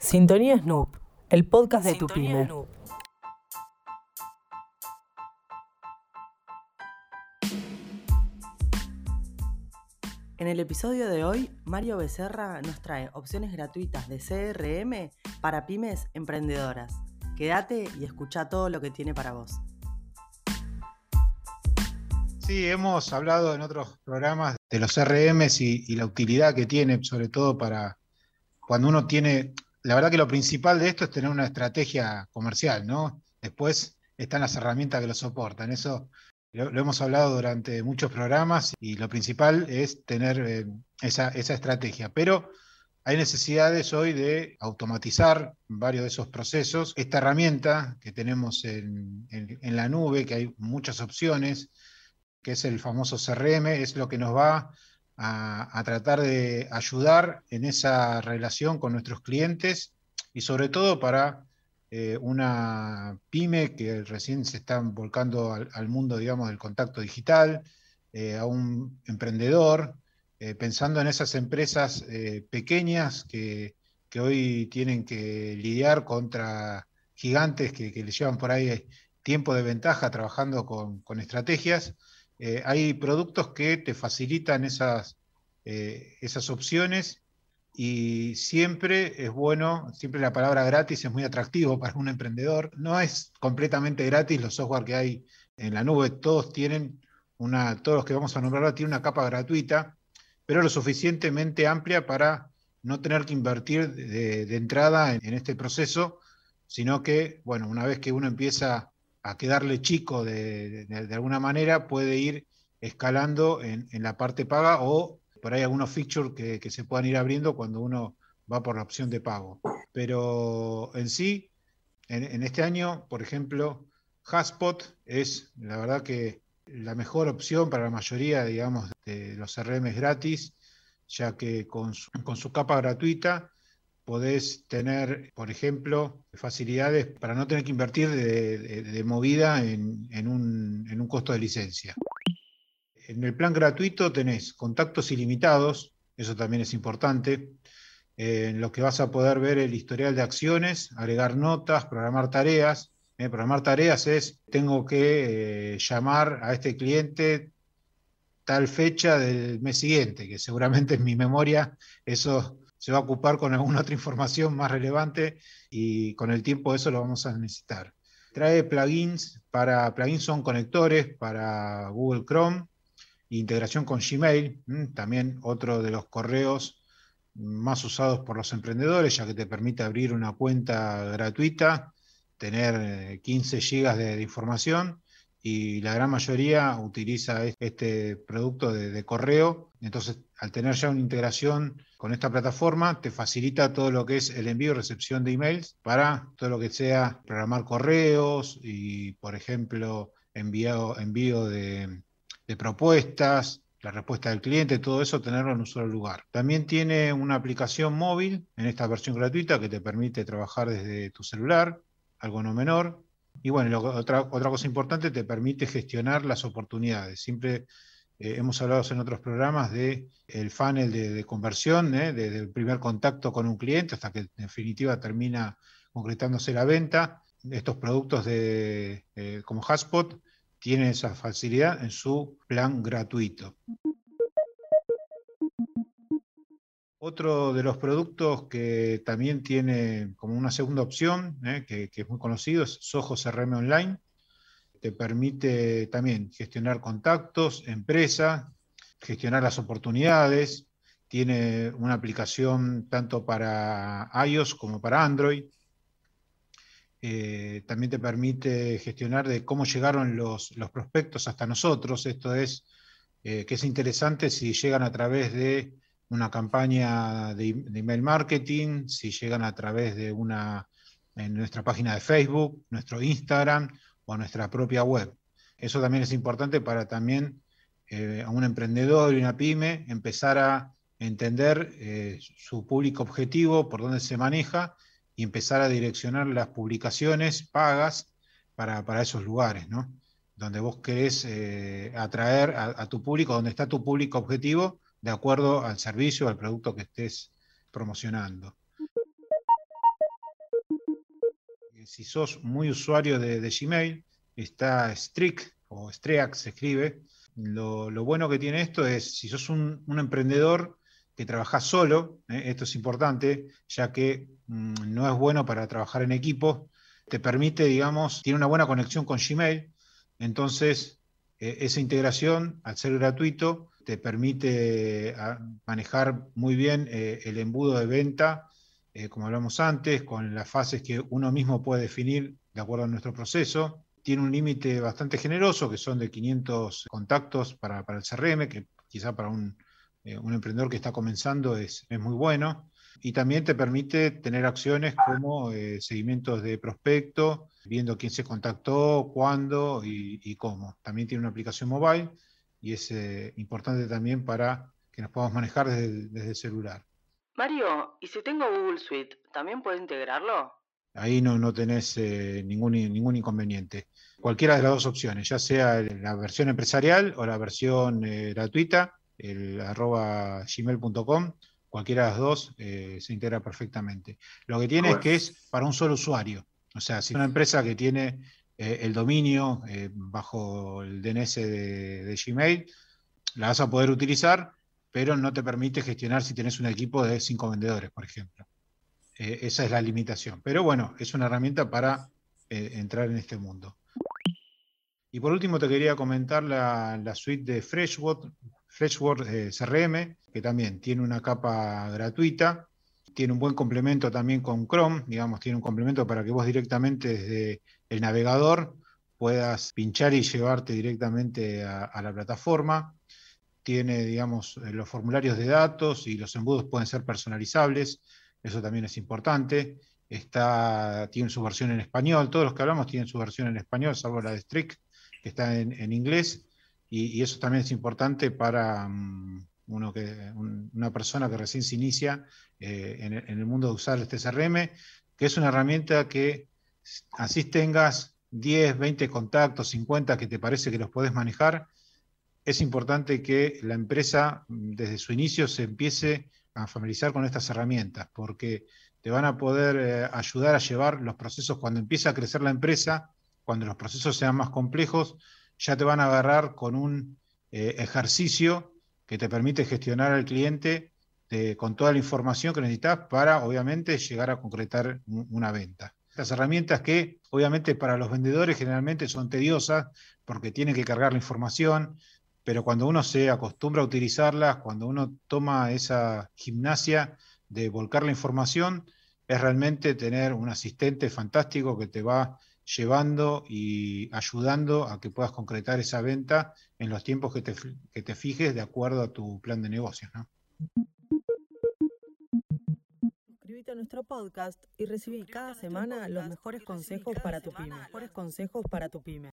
Sintonía Snoop, el podcast de tu pyme. En el episodio de hoy, Mario Becerra nos trae opciones gratuitas de CRM para pymes emprendedoras. Quédate y escucha todo lo que tiene para vos. Sí, hemos hablado en otros programas de los CRMs y, y la utilidad que tiene, sobre todo para cuando uno tiene la verdad que lo principal de esto es tener una estrategia comercial, ¿no? Después están las herramientas que lo soportan. Eso lo, hemos hablado durante muchos programas y lo principal es tener eh, esa, estrategia. Pero hay necesidades hoy de automatizar varios de esos procesos. Esta herramienta que tenemos en, la nube, que hay muchas opciones, que es el famoso CRM, es lo que nos va a, tratar de ayudar en esa relación con nuestros clientes y sobre todo para eh, una pyme que recién se está volcando al, mundo, digamos, del contacto digital, eh, a un emprendedor, eh, pensando en esas empresas pequeñas que, hoy tienen que lidiar contra gigantes que, les llevan por ahí tiempo de ventaja trabajando con estrategias eh, hay productos que te facilitan esas, eh, esas opciones y siempre es bueno, siempre la palabra gratis es muy atractivo para un emprendedor. No es completamente gratis los software que hay en la nube, todos tienen una, todos los que vamos a nombrar tienen una capa gratuita, pero lo suficientemente amplia para no tener que invertir de, entrada en, en, este proceso, sino que, bueno, una vez que uno empieza a quedarle chico de, alguna manera, puede ir escalando en, la parte paga o por ahí algunos features que, se puedan ir abriendo cuando uno va por la opción de pago. Pero en sí, en, este año, por ejemplo, Haspot es la verdad que la mejor opción para la mayoría, digamos, de los CRM gratis, ya que con con su capa gratuita podés tener, por ejemplo, facilidades para no tener que invertir de, movida en, un, costo de licencia. En el plan gratuito tenés contactos ilimitados, eso también es importante, en lo que vas a poder ver el historial de acciones, agregar notas, programar tareas. Eh, programar tareas es, tengo que eh, llamar a este cliente tal fecha del mes siguiente, que seguramente en mi memoria eso se va a ocupar con alguna otra información más relevante y con el tiempo eso lo vamos a necesitar. Trae plugins para, plugins son conectores para Google Chrome, integración con Gmail, también otro de los correos más usados por los emprendedores, ya que te permite abrir una cuenta gratuita, tener 15 eh, GB de información y la gran mayoría utiliza este producto de, correo. Entonces, al tener ya una integración con esta plataforma, te facilita todo lo que es el envío y recepción de emails para todo lo que sea programar correos y, por ejemplo, envío, envío de, de propuestas, la respuesta del cliente, todo eso tenerlo en un solo lugar. También tiene una aplicación móvil en esta versión gratuita que te permite trabajar desde tu celular, algo no menor, y bueno, otra, otra cosa importante, te permite gestionar las oportunidades. Siempre eh, hemos hablado en otros programas de el funnel de, conversión, ¿eh? desde el primer contacto con un cliente hasta que en definitiva termina concretándose la venta. Estos productos de, eh, como Haspot tienen esa facilidad en su plan gratuito. Otro de los productos que también tiene como una segunda opción, ¿eh? que, es muy conocido, es Soho CRM Online. Te permite también gestionar contactos, empresa, gestionar las oportunidades. Tiene una aplicación tanto para iOS como para Android. Eh, también te permite gestionar de cómo llegaron los, prospectos hasta nosotros. Esto es eh, que es interesante si llegan a través de una campaña de, email marketing, si llegan a través de una en nuestra página de Facebook, nuestro Instagram o nuestra propia web. Eso también es importante para también eh, a un emprendedor y una pyme empezar a entender eh, su público objetivo, por dónde se maneja y empezar a direccionar las publicaciones pagas para, esos lugares, ¿no? Donde vos querés eh, atraer a, tu público, donde está tu público objetivo de acuerdo al servicio o al producto que estés promocionando. si sos muy usuario de, Gmail, está Strict o Streak se escribe. Lo, bueno que tiene esto es, si sos un, emprendedor que trabaja solo, eh, esto es importante, ya que mm, no es bueno para trabajar en equipo, te permite, digamos, tiene una buena conexión con Gmail, entonces eh, esa integración, al ser gratuito, te permite ah, manejar muy bien eh, el embudo de venta eh, como hablamos antes, con las fases que uno mismo puede definir de acuerdo a nuestro proceso. Tiene un límite bastante generoso, que son de 500 contactos para, el CRM, que quizá para eh, un, emprendedor que está comenzando es, muy bueno. Y también te permite tener acciones como eh, seguimientos de prospecto, viendo quién se contactó, cuándo y, cómo. También tiene una aplicación mobile y es importante también para que nos podamos manejar desde el celular. Mario, ¿y si tengo Google Suite, también puedo integrarlo? Ahí no, no tenés eh, ningún, ningún inconveniente. Cualquiera de las dos opciones, ya sea la versión empresarial o la versión eh, gratuita, el arroba gmail.com, cualquiera de las dos eh, se integra perfectamente. Lo que tiene es que es para un solo usuario. O sea, si una empresa que tiene el dominio bajo el DNS de, Gmail, la vas a poder utilizar, pero no te permite gestionar si tienes un equipo de cinco vendedores, por ejemplo. Eh, esa es la limitación. Pero bueno, es una herramienta para eh, entrar en este mundo. Y por último te quería comentar la, suite de Freshworld eh, CRM, que también tiene una capa gratuita, tiene un buen complemento también con Chrome, digamos, tiene un complemento para que vos directamente desde el navegador puedas pinchar y llevarte directamente a la plataforma tiene, digamos, eh, los formularios de datos y los embudos pueden ser personalizables, eso también es importante. Está, tiene su versión en español, todos los que hablamos tienen su versión en español, salvo la de Strict, que está en, inglés, y, eso también es importante para mm, una persona que recién se inicia eh, en, el mundo de usar este CRM, que es una herramienta que así tengas 10, 20 contactos, 50 que te parece que los puedes manejar, es importante que la empresa mm, desde su inicio se empiece a familiarizar con estas herramientas, porque te van a poder eh, ayudar a llevar los procesos. Cuando empieza a crecer la empresa, cuando los procesos sean más complejos, ya te van a agarrar con un eh, ejercicio que te permite gestionar al cliente eh, con toda la información que necesitas para, obviamente, llegar a concretar una venta. Estas herramientas que, obviamente, para los vendedores generalmente son tediosas porque tienen que cargar la información, pero cuando uno se acostumbra a utilizarlas, cuando uno toma esa gimnasia de volcar la información, es realmente tener un asistente fantástico que te va llevando y ayudando a que puedas concretar esa venta en los tiempos que te, que te fijes de acuerdo a tu plan de negocios. ¿no? Suscríbete a nuestro podcast y recibí cada semana los mejores consejos para tu pyme. Mejores consejos para tu pyme.